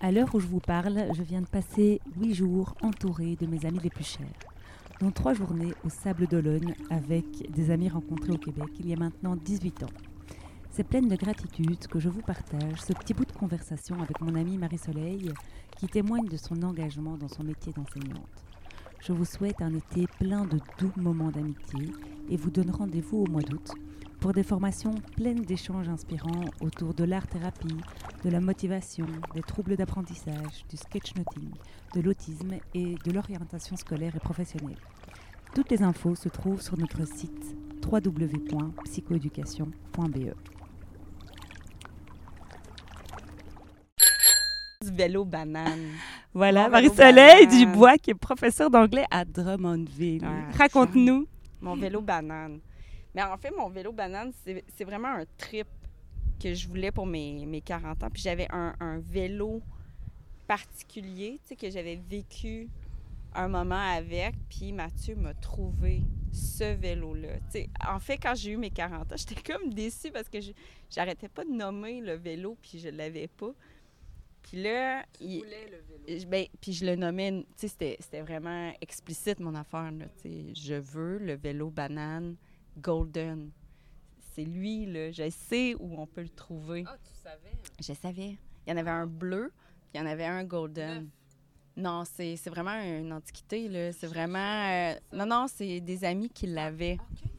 À l'heure où je vous parle, je viens de passer huit jours entourée de mes amis les plus chers, dont trois journées au Sable d'Olonne avec des amis rencontrés au Québec il y a maintenant 18 ans. C'est pleine de gratitude que je vous partage ce petit bout de conversation avec mon amie Marie-Soleil qui témoigne de son engagement dans son métier d'enseignante. Je vous souhaite un été plein de doux moments d'amitié et vous donne rendez-vous au mois d'août pour des formations pleines d'échanges inspirants autour de l'art-thérapie, de la motivation, des troubles d'apprentissage, du sketchnoting, de l'autisme et de l'orientation scolaire et professionnelle. Toutes les infos se trouvent sur notre site www.psychoéducation.be. vélo banane. Voilà, Marie-Soleil. Dubois, qui est professeure d'anglais à Drummondville. Ah, Raconte-nous. Mon vélo banane. Mais en fait, mon vélo banane, c'est vraiment un trip que je voulais pour mes, mes 40 ans. Puis j'avais un, un vélo particulier, tu sais, que j'avais vécu un moment avec. Puis Mathieu m'a trouvé ce vélo-là. Tu sais, en fait, quand j'ai eu mes 40 ans, j'étais comme déçue parce que j'arrêtais pas de nommer le vélo, puis je l'avais pas. Puis là, il- je- Ben, puis je le nommais, tu sais, c'était- c'était vraiment explicite mon affaire, là, tu sais. Je veux le vélo banane golden. C'est lui, là. Je sais où on peut le trouver. Ah, tu savais? Je savais. Il y en avait un bleu, puis il y en avait un golden. Non, c'est vraiment une antiquité, là. C'est vraiment... euh, non, non, c'est des amis qui l'avaient. OK.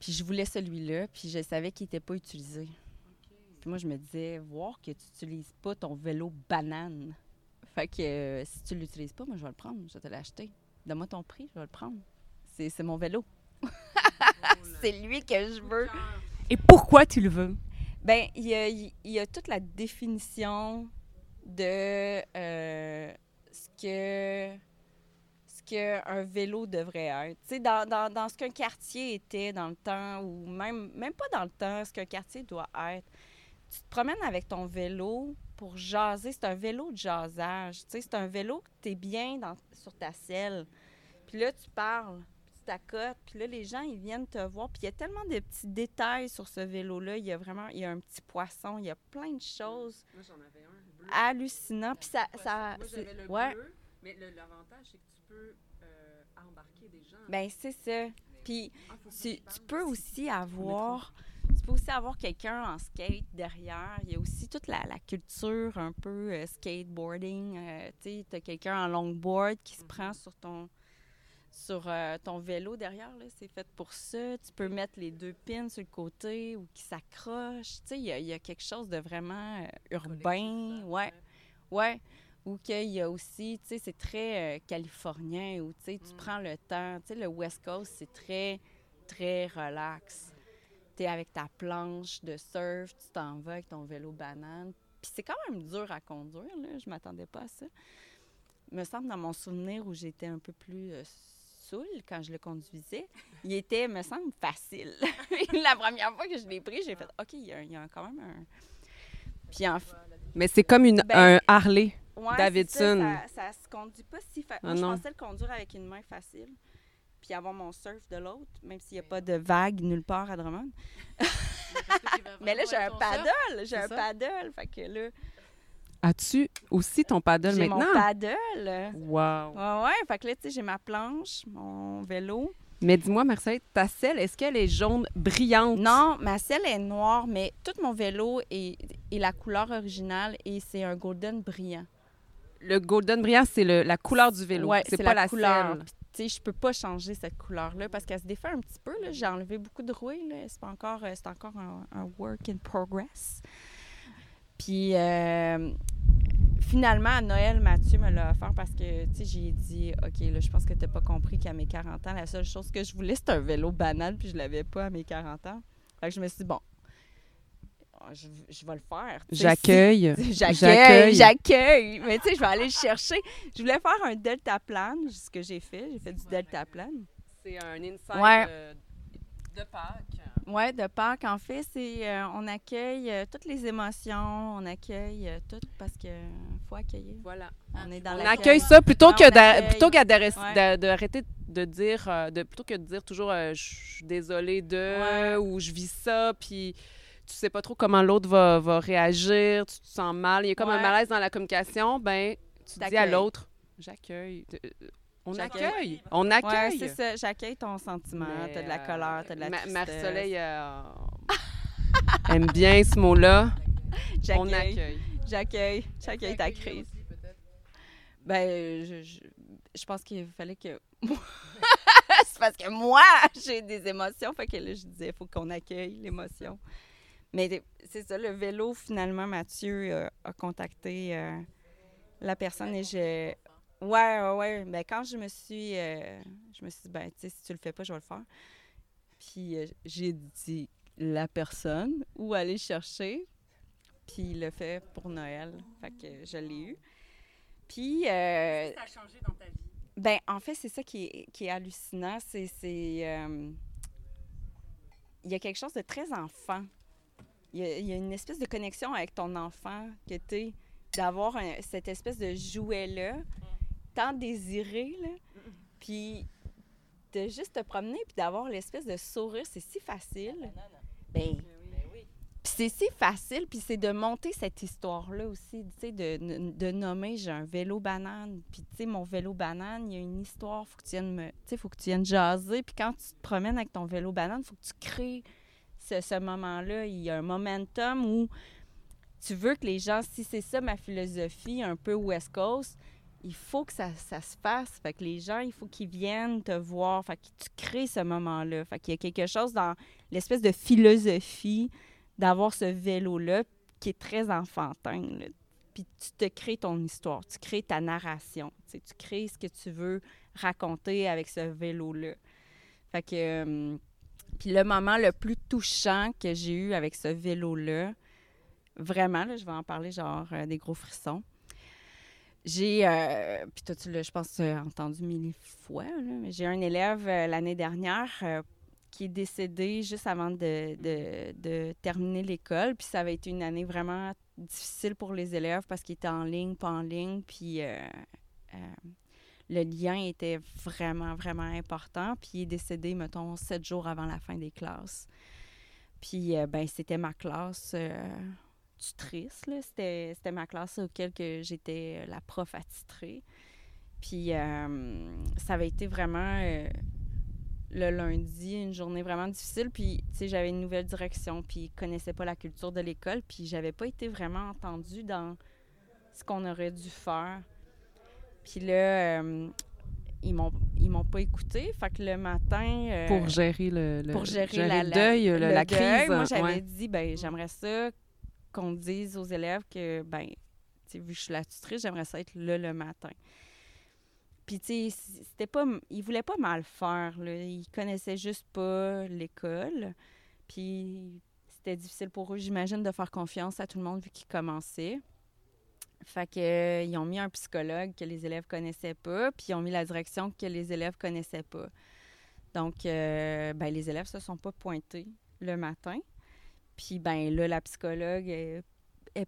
Puis je voulais celui-là, puis je savais qu'il n'était pas utilisé. Puis moi, je me disais, voir que tu n'utilises pas ton vélo banane. Fait que euh, si tu l'utilises pas, moi, je vais le prendre. Je vais te l'acheter. Donne-moi ton prix, je vais le prendre. C'est c'est mon vélo. C'est lui que je veux. Et pourquoi tu le veux? Ben, il y a, il y a toute la définition de euh, ce que ce qu'un vélo devrait être. Tu sais, dans, dans, dans ce qu'un quartier était dans le temps, ou même, même pas dans le temps, ce qu'un quartier doit être. Tu te promènes avec ton vélo pour jaser. C'est un vélo de jasage. Tu sais, c'est un vélo que tu es bien dans, sur ta selle. Puis là, tu parles, tu t'accotes, puis là, les gens, ils viennent te voir. Puis il y a tellement de petits détails sur ce vélo-là. Il y a vraiment, il y a un petit poisson, il y a plein de choses Moi, j'en avais un bleu. hallucinantes. Puis ça, ça Moi, j'avais le ouais, bleu, mais l'avantage, c'est que tu peux euh, embarquer des gens. ben c'est ça. Puis Ah, tu, tu peux aussi. avoir tu peux aussi avoir quelqu'un en skate derrière. Il y a aussi toute la, la culture un peu euh, skateboarding. Euh, tu as quelqu'un en longboard qui se prend sur ton sur euh, ton vélo derrière. là. C'est fait pour ça. Tu peux mettre les deux pins sur le côté ou qui s'accrochent. Tu sais, Il y, a- il y a quelque chose de vraiment euh, urbain. Ouais. Ouais. Ou qu'il y a aussi, tu sais, c'est très euh, californien, où tu sais, tu Mm. prends le temps. Tu sais, le West Coast, c'est très, très relax. Tu es avec ta planche de surf, tu t'en vas avec ton vélo banane. Puis c'est quand même dur à conduire, là. Je m'attendais pas à ça. me semble, dans mon souvenir où j'étais un peu plus saoul quand je le conduisais, il était, me semble, facile. La première fois que je l'ai pris, j'ai fait OK, il y a, il y a quand même un. Puis en fait. Mais c'est comme une, Ben, un Harley. Ouais, Davidson. Ça, ça, ça se conduit pas si facile. Ah je pensais le conduire avec une main facile, puis avoir mon surf de l'autre, même s'il n'y a pas de vague nulle part à Drummond. Mais là, j'ai un paddle, j'ai un paddle, fait que là, As-tu aussi ton paddle j'ai maintenant? mon paddle. Wow. Ouais, ouais, fait que là, tu sais, j'ai ma planche, mon vélo. Mais dis-moi, Marcel, ta selle, est-ce qu'elle est jaune brillante? Non, ma selle est noire, mais tout mon vélo est, est la couleur originale et c'est un golden brillant. Le golden brillant, c'est la couleur du vélo. Ouais, c'est pas la, couleur. selle. Tu sais, je peux pas changer cette couleur-là parce qu'elle se défait un petit peu. J'ai enlevé beaucoup de rouille. C'est encore, euh, c'est encore un, un work in progress. Puis, euh, finalement, à Noël, Mathieu me l'a offert parce que, tu sais, j'ai dit, OK, là, je pense que tu pas compris qu'à mes 40 ans, la seule chose que je voulais, c'était un vélo banal, puis je l'avais pas à mes 40 ans. Fait que je me suis dit, bon, je, je vais le faire. J'accueille. J'accueille, j'accueille. Mais tu sais, je vais aller le chercher. Je voulais faire un deltaplane, ce que j'ai fait. J'ai fait du deltaplane. C'est un inside Ouais. de, de Pâques. Ouais, de Pâques, en fait, c'est euh, on accueille euh, toutes les émotions, on accueille euh, tout parce que faut accueillir. Voilà. On est dans On accueille ça plutôt que on d'a- accueille. plutôt qu'à d'arrêter- Ouais. de dire de plutôt que de dire toujours je suis désolée de Ouais. ou je vis ça puis tu sais pas trop comment l'autre va, va réagir, tu te sens mal, il y a comme un malaise dans la communication, ben tu dis à l'autre j'accueille. On J'accueille. accueille. On Ouais, accueille. c'est ça. J'accueille ton sentiment. T'as de la euh, colère, t'as de la Ma- tristesse. Marie-Soleil euh, aime bien ce mot-là. On J'accueille. accueille. J'accueille. J'accueille ta crise. Ben, je, je, je pense qu'il fallait que. c'est parce que moi, j'ai des émotions. Fait que là, je disais, il faut qu'on accueille l'émotion. Mais c'est ça, le vélo, finalement, Mathieu euh, a contacté euh, la personne et je. Ouais, ouais, ouais. Ben, quand je me suis. euh, je me suis dit, ben, tu sais, si tu le fais pas, je vais le faire. Puis euh, j'ai dit la personne où aller le chercher. Puis il l'a fait pour Noël. Fait que je l'ai eu. Puis. euh, Ça a changé dans ta vie? ben, en fait, c'est ça qui est, qui est hallucinant. C'est. euh, Il y a quelque chose de très enfant. Il y, a, il y a une espèce de connexion avec ton enfant que tu d'avoir cette espèce de jouet-là, tant désiré, là. Puis de juste te promener puis d'avoir l'espèce de sourire, c'est si facile. Ben, puis c'est si facile, puis c'est de monter cette histoire-là aussi, tu sais, de, de nommer j'ai un vélo banane, puis tu sais, mon vélo banane, il y a une histoire, faut que tu viennes me, tu sais, faut que tu viennes jaser, puis quand tu te promènes avec ton vélo banane, faut que tu crées ce, ce moment-là, il y a un momentum où tu veux que les gens, si c'est ça ma philosophie, un peu West Coast, il faut que ça, se fasse. Fait que les gens, il faut qu'ils viennent te voir. Fait que tu crées ce moment-là. Fait qu'il y a quelque chose dans l'espèce de philosophie d'avoir ce vélo-là qui est très enfantin. Puis tu te crées ton histoire, tu crées ta narration. Tu, crées ce que tu veux raconter avec ce vélo-là. Fait que... euh, le moment le plus touchant que j'ai eu avec ce vélo-là, vraiment, je vais en parler genre euh, des gros frissons. J'ai, euh, puis toi, tu l'as, je pense, euh, entendu mille fois, mais j'ai un élève euh, l'année dernière euh, qui est décédé juste avant de, terminer l'école. Puis ça avait été une année vraiment difficile pour les élèves parce qu'ils étaient en ligne, pas en ligne. Puis le lien était vraiment, vraiment important. Puis il est décédé, mettons, sept jours avant la fin des classes. Puis, ben, c'était ma classe tutrice, là. C'était, c'était ma classe auquel que j'étais la prof attitrée. Puis, euh, ça avait été vraiment euh, le lundi, une journée vraiment difficile. Puis, tu sais, j'avais une nouvelle direction, puis ils connaissaient pas la culture de l'école, puis j'avais pas été vraiment entendue dans ce qu'on aurait dû faire. Puis là, euh, ils m'ont ils m'ont pas écouté. Fait que le matin... euh, Pour gérer le, le- pour gérer, la, le deuil, le- la deuil. crise. Moi, j'avais ouais. dit, ben, j'aimerais ça qu'on dise aux élèves que, ben, tu vu que je suis la tutrice, j'aimerais ça être là le matin. Puis, tu sais, c'était pas, ils voulaient pas mal faire, là. Ils connaissaient juste pas l'école. Puis, c'était difficile pour eux, j'imagine, de faire confiance à tout le monde vu qu'ils commençaient. Fait que, euh, ils ont mis un psychologue que les élèves connaissaient pas, puis ils ont mis la direction que les élèves connaissaient pas. Donc, euh, ben, les élèves se sont pas pointés le matin. Puis, ben là, la psychologue est,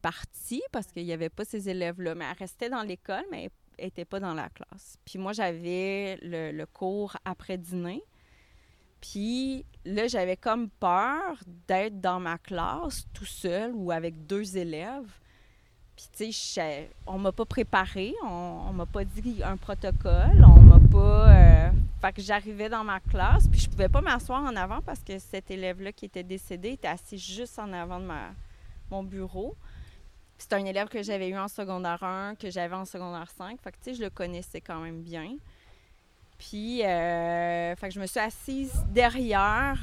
partie parce qu'il n'y avait pas ces élèves-là. Mais elle restait dans l'école, mais elle n'était pas dans la classe. Puis moi, j'avais le, cours après dîner. Puis là, j'avais comme peur d'être dans ma classe tout seul ou avec deux élèves. Puis, tu sais, on m'a pas préparé, on, on m'a pas dit un protocole, euh, fait que j'arrivais dans ma classe, puis je pouvais pas m'asseoir en avant parce que cet élève-là qui était décédé était assis juste en avant de ma, mon bureau. C'était un élève que j'avais eu en secondaire 1, que j'avais en secondaire 5. Fait que, tu sais, je le connaissais quand même bien. Puis, euh, je me suis assise derrière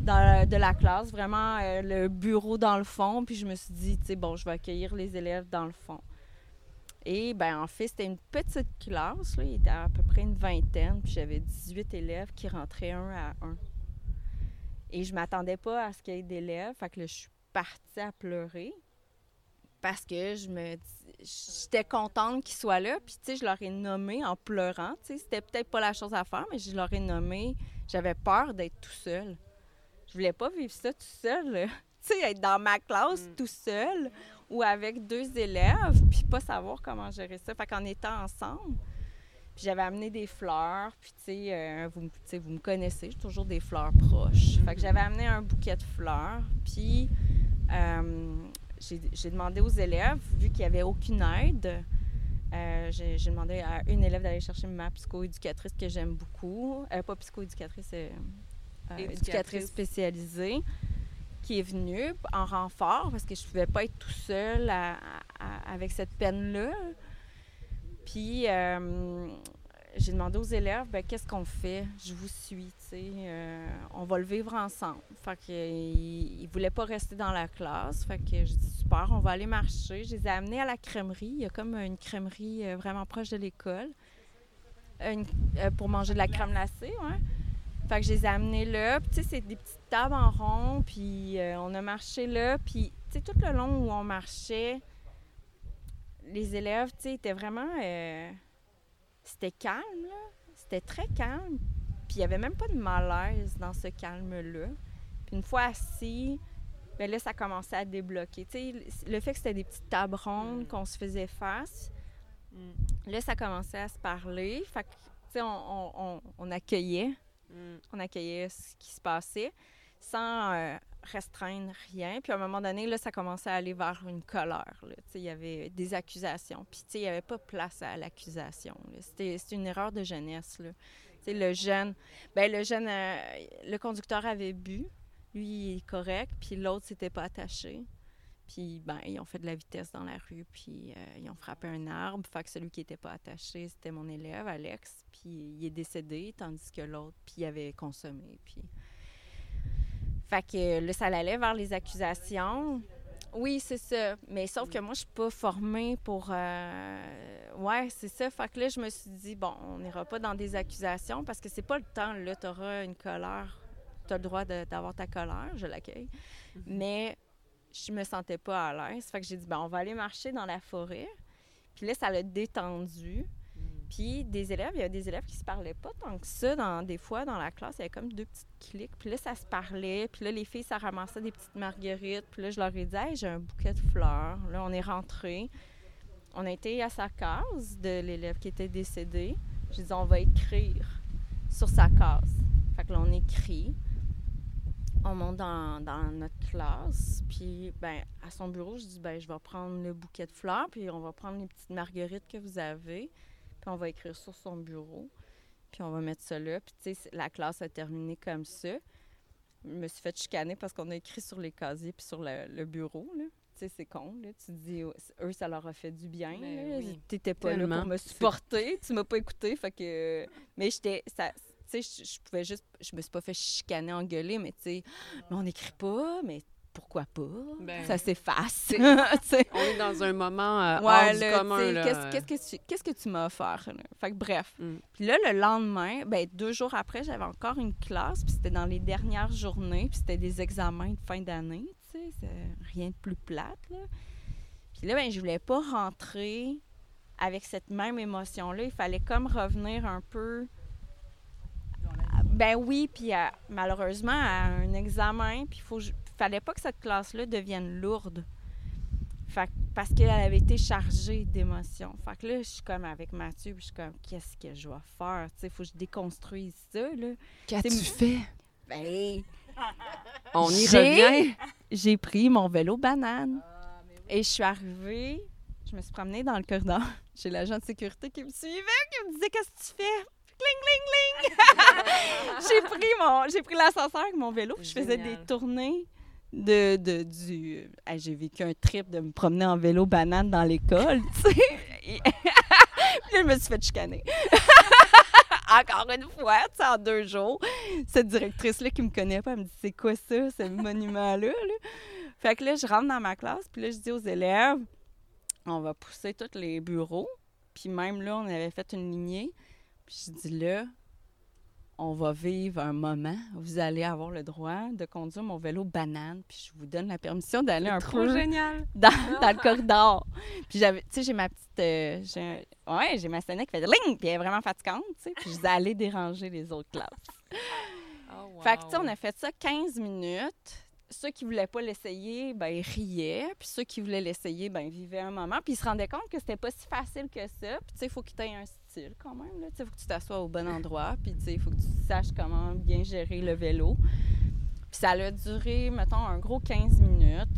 dans- de la classe, vraiment euh, le bureau dans le fond. Puis je me suis dit, tu sais, bon, je vais accueillir les élèves dans le fond. Et ben en fait, c'était une petite classe, là. il était à peu près une vingtaine, puis j'avais 18 élèves qui rentraient un à un. Et je m'attendais pas à ce qu'il y ait d'élèves, fait que là, je suis partie à pleurer parce que je me j'étais contente qu'ils soient là, puis tu sais, je leur ai nommé en pleurant, tu sais, c'était peut-être pas la chose à faire, mais je leur ai nommé, j'avais peur d'être tout seul. Je voulais pas vivre ça tout seul, tu sais, être dans ma classe Mm. tout seul ou avec deux élèves, puis pas savoir comment gérer ça. Fait qu'en étant ensemble, puis j'avais amené des fleurs, puis tu sais, euh, vous, me- vous connaissez, j'ai toujours des fleurs proches. Fait que j'avais amené un bouquet de fleurs, puis euh, j'ai demandé aux élèves, vu qu'il n'y avait aucune aide, euh, j'ai demandé à une élève d'aller chercher ma psychoéducatrice que j'aime beaucoup. Pas psychoéducatrice, Éducatrice. éducatrice spécialisée, qui est venue en renfort parce que je ne pouvais pas être tout seul avec cette peine-là. Puis euh, j'ai demandé aux élèves, ben, qu'est-ce qu'on fait? Je vous suis, tu sais. euh, on va le vivre ensemble. Fait que, ils voulaient pas rester dans la classe. Fait que j'ai dit, super, on va aller marcher. Je les ai amenés à la crèmerie. Il y a comme une crèmerie euh, vraiment proche de l'école. Une- euh, pour manger de la crème glacée, ouais. Fait que je les ai amenés là. Puis, tu sais, c'est des petites tables en rond. Puis, euh, on a marché là. Puis, tu sais, tout le long où on marchait, les élèves, tu sais, étaient vraiment... euh, c'était calme, là. C'était très calme. Puis il n'y avait même pas de malaise dans ce calme-là. Puis une fois assis, ben là, ça commençait à débloquer. Tu sais, le fait que c'était des petites tables rondes, Mm. qu'on se faisait face, Mm. là, ça commençait à se parler. Fait que, tu sais, on, on- on- on accueillait, Mm. on accueillait ce qui se passait sans euh, restreindre rien. Puis à un moment donné, là, ça commençait à aller vers une colère. il y avait des accusations. Puis il n'y avait pas place à l'accusation. C'était une erreur de jeunesse. Là. Le jeune, ben le jeune, euh, le conducteur avait bu. Lui, il est correct. Puis l'autre s'était pas attaché. Puis, ben, ils ont fait de la vitesse dans la rue, puis euh, ils ont frappé un arbre. Fait que celui qui n'était pas attaché, c'était mon élève, Alex. Puis il est décédé, tandis que l'autre, puis il avait consommé. Puis... Fait que là, ça allait vers les accusations. Oui, c'est ça. Mais sauf que moi, je suis pas formée pour... euh, Ouais, c'est ça. Fait que là, je me suis dit, bon, on n'ira pas dans des accusations parce que c'est pas le temps. Là, tu auras une colère. Tu as le droit d'avoir ta colère, je l'accueille. Mais je me sentais pas à l'aise. Fait que j'ai dit, ben, on va aller marcher dans la forêt. Puis là, ça l'a détendu. Puis des élèves, il y a des élèves qui se parlaient pas tant que ça. Dans, des fois, dans la classe, il y avait comme deux petites cliques. Puis là, ça se parlait. Puis là, les filles, ça ramassait des petites marguerites. Puis là, je leur ai dit, hey, j'ai un bouquet de fleurs. Là, on est rentrés. On a été à sa case de l'élève qui était décédé. J'ai dit, on va écrire sur sa case. Fait que là, on écrit. On monte dans, dans notre classe. Puis, ben, à son bureau, je dis, ben, je vais prendre le bouquet de fleurs. Puis, on va prendre les petites marguerites que vous avez. Puis, on va écrire sur son bureau. Puis, on va mettre ça là. Puis, tu sais, la classe a terminé comme ça. Je me suis fait chicaner parce qu'on a écrit sur les casiers puis sur le, le bureau, là. Tu sais, c'est con, là. Tu te dis, oh, eux, ça leur a fait du bien, là. oui. T'étais pas là Tellement. pour me supporter. Tu m'as pas écouté, fait que... Mais j'étais... ça- Tu sais, je- je pouvais juste... Je me suis pas fait chicaner, engueuler, mais tu sais... Mais on n'écrit pas, mais pourquoi pas? Ben, ça s'efface. On est dans un moment euh, hors Ouais, du là, commun. Qu'est-ce que tu qu'est-ce que tu m'as offert? là? Fait que bref. Mm. Puis là, le lendemain, ben, deux jours après, j'avais encore une classe, puis c'était dans les dernières journées, puis c'était des examens de fin d'année, tu sais, c'est rien de plus plate, là. Puis là, ben, je voulais pas rentrer avec cette même émotion-là. Il fallait comme revenir un peu... Ben oui, puis à- malheureusement, à un examen, puis il fallait pas que cette classe-là devienne lourde. Fait que- parce qu'elle avait été chargée d'émotions. Fait que là, je suis comme avec Mathieu, puis je suis comme, qu'est-ce que je vais faire? Tu sais, faut que je déconstruise ça, là. Qu'as-tu fait? Ben, On y revient. j'ai pris mon vélo banane. Et je suis arrivée, je me suis promenée dans le corridor. J'ai l'agent de sécurité qui me suivait, qui me disait Qu'est-ce que tu fais? Cling, cling, cling! j'ai pris mon, j'ai pris l'ascenseur avec mon vélo, puis je faisais des tournées de, de du. J'ai vécu un trip de me promener en vélo banane dans l'école, tu sais. Puis là, je me suis fait chicaner. Encore une fois, tu sais, en deux jours. Cette directrice-là qui me connaît pas, elle me dit C'est quoi ça, ce monument-là? là? Fait que là, je rentre dans ma classe, puis là, je dis aux élèves on va pousser tous les bureaux. Puis même là, on avait fait une lignée. Puis je dis là, on va vivre un moment. Vous allez avoir le droit de conduire mon vélo banane. Puis je vous donne la permission d'aller un Trop peu génial. dans, dans le corridor. Puis j'avais, tu sais, j'ai ma petite, euh, j'ai ouais, j'ai ma sonnette qui fait ling, puis elle est vraiment fatigante, tu sais. Puis je aller déranger les autres classes. Oh, Fait que, tu sais, on a fait ça 15 minutes. Ceux qui voulaient pas l'essayer, ben, riaient. Puis ceux qui voulaient l'essayer, ben, vivaient un moment. Puis ils se rendaient compte que c'était pas si facile que ça. Puis, tu sais, il faut que tu aies un style quand même. Là. Tu sais, il faut que tu t'assoies au bon endroit. Puis, tu sais, il faut que tu saches comment bien gérer le vélo. Puis ça a duré, mettons, un gros 15 minutes.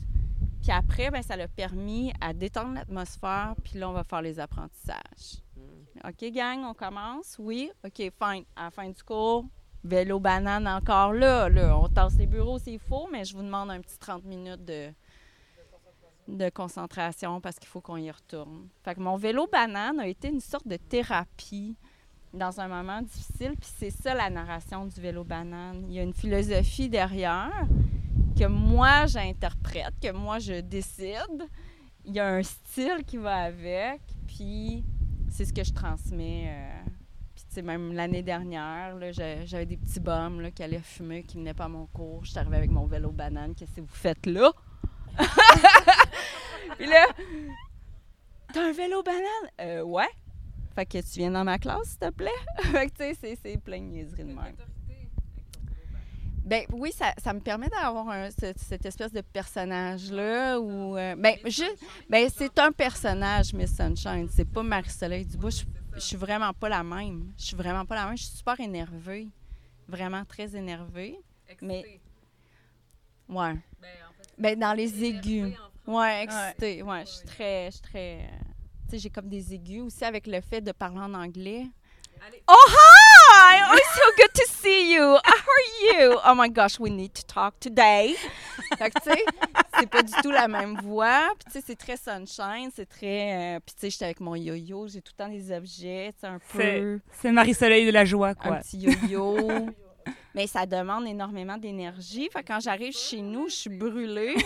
Puis après, ben, ça l'a permis à détendre l'atmosphère. Puis là, on va faire les apprentissages. OK, gang, on commence? Oui? OK, fine. À la fin du cours, vélo banane encore là. là. On tasse les bureaux s'il faut, mais je vous demande un petit 30 minutes de, de concentration parce qu'il faut qu'on y retourne. Fait que mon vélo banane a été une sorte de thérapie dans un moment difficile. Puis c'est ça la narration du vélo banane. Il y a une philosophie derrière que moi j'interprète, que moi je décide. Il y a un style qui va avec, puis c'est ce que je transmets. euh, sais, même l'année dernière, j'avais des petits bums là, qui allaient fumer, qui venaient pas à mon cours. Je suis arrivée avec mon vélo banane. Qu'est-ce que vous faites là? Puis là, t'as un vélo banane? Euh, ouais. Fait que tu viens dans ma classe, s'il te plaît? fait que, tu sais, c'est- c'est plein de niaiseries de même. Ben oui, ça, ça me permet d'avoir ce- cette espèce de personnage-là où... euh, ben, juste, ben, c'est un personnage, Miss Sunshine. C'est pas Marie-Soleil Dubois. Je, suis vraiment pas la même. Je suis vraiment pas la même. Je suis super énervée. Vraiment très énervée. Mais- Ouais. Ben, dans les aigus. Ouais, excitée. Ouais, je suis très... Je suis très... Tu sais, j'ai comme des aigus aussi avec le fait de parler en anglais. Allez. Oh, hi! Oh, it's so good to see you. How are you? Oh my gosh, we need to talk today. Fait que, tu sais, c'est pas du tout la même voix. Puis, tu sais, c'est très sunshine. C'est très. euh, Puis, tu sais, j'étais avec mon yo-yo. J'ai tout le temps des objets, tu sais, un C'est peu. c'est Marie-Soleil de la joie, Un quoi. petit yo-yo. Mais ça demande énormément d'énergie. Fait que quand j'arrive chez nous, je suis brûlée.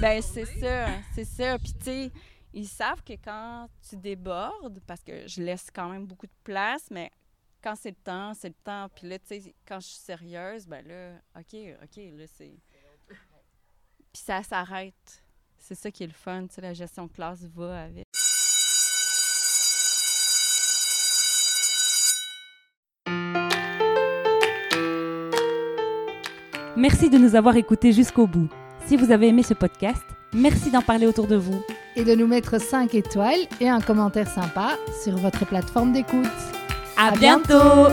ben, c'est ça. C'est ça. Puis, tu sais, ils savent que quand tu débordes, parce que je laisse quand même beaucoup de place, mais quand c'est le temps, c'est le temps. Puis là, tu sais, quand je suis sérieuse, ben là, OK, OK, là, c'est. Puis ça s'arrête. C'est ça qui est le fun, tu sais, la gestion de classe va avec. Merci de nous avoir écoutés jusqu'au bout. Si vous avez aimé ce podcast, merci d'en parler autour de vous. Et de nous mettre 5 étoiles et un commentaire sympa sur votre plateforme d'écoute. À, bientôt